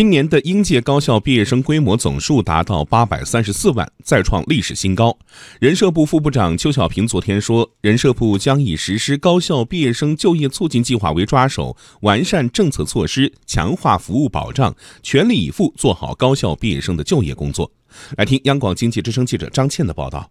今年的应届高校毕业生规模总数达到八百三十四万，再创历史新高。人社部副部长邱小平昨天说，人社部将以实施高校毕业生就业促进计划为抓手，完善政策措施，强化服务保障，全力以赴做好高校毕业生的就业工作。来听央广经济之声记者张倩的报道。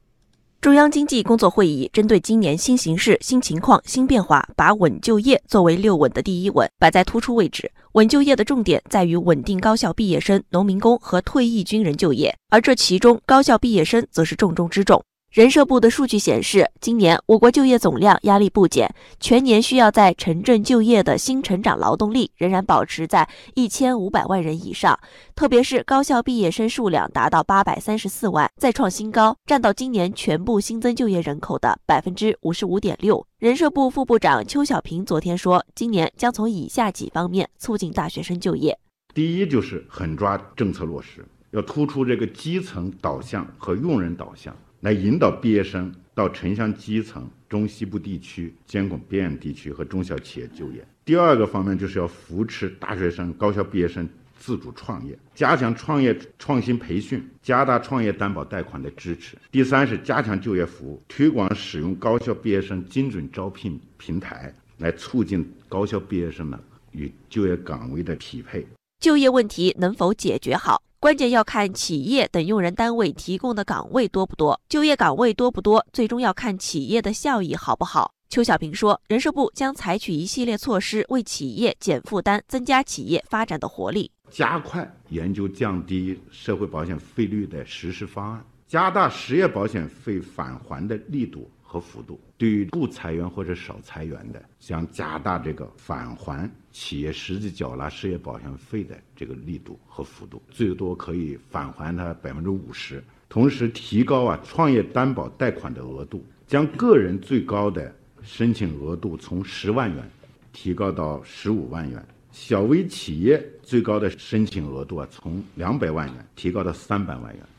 中央经济工作会议针对今年新形势、新情况、新变化，把稳就业作为六稳的第一稳摆在突出位置。稳就业的重点在于稳定高校毕业生、农民工和退役军人就业，而这其中高校毕业生则是重中之重。人社部的数据显示，今年我国就业总量压力不减，全年需要在城镇就业的新成长劳动力仍然保持在一千五百万人以上。特别是高校毕业生数量达到八百三十四万，再创新高，占到今年全部新增就业人口的百分之五十五点六。人社部副部长邱小平昨天说，今年将从以下几方面促进大学生就业：第一，就是狠抓政策落实，要突出这个基层导向和用人导向。来引导毕业生到城乡基层、中西部地区、监管边远地区和中小企业就业。第二个方面就是要扶持大学生、高校毕业生自主创业，加强创业创新培训，加大创业担保贷款的支持。第三是加强就业服务，推广使用高校毕业生精准招聘平台，来促进高校毕业生呢与就业岗位的匹配。就业问题能否解决好？关键要看企业等用人单位提供的岗位多不多，就业岗位多不多，最终要看企业的效益好不好。邱小平说，人社部将采取一系列措施，为企业减负担，增加企业发展的活力，加快研究降低社会保险费率的实施方案，加大失业保险费返还的力度。和幅度，对于不裁员或者少裁员的，将加大这个返还企业实际缴纳失业保险费的这个力度和幅度，最多可以返还它百分之五十。同时，提高啊创业担保贷款的额度，将个人最高的申请额度从十万元提高到十五万元，小微企业最高的申请额度啊从两百万元提高到三百万元。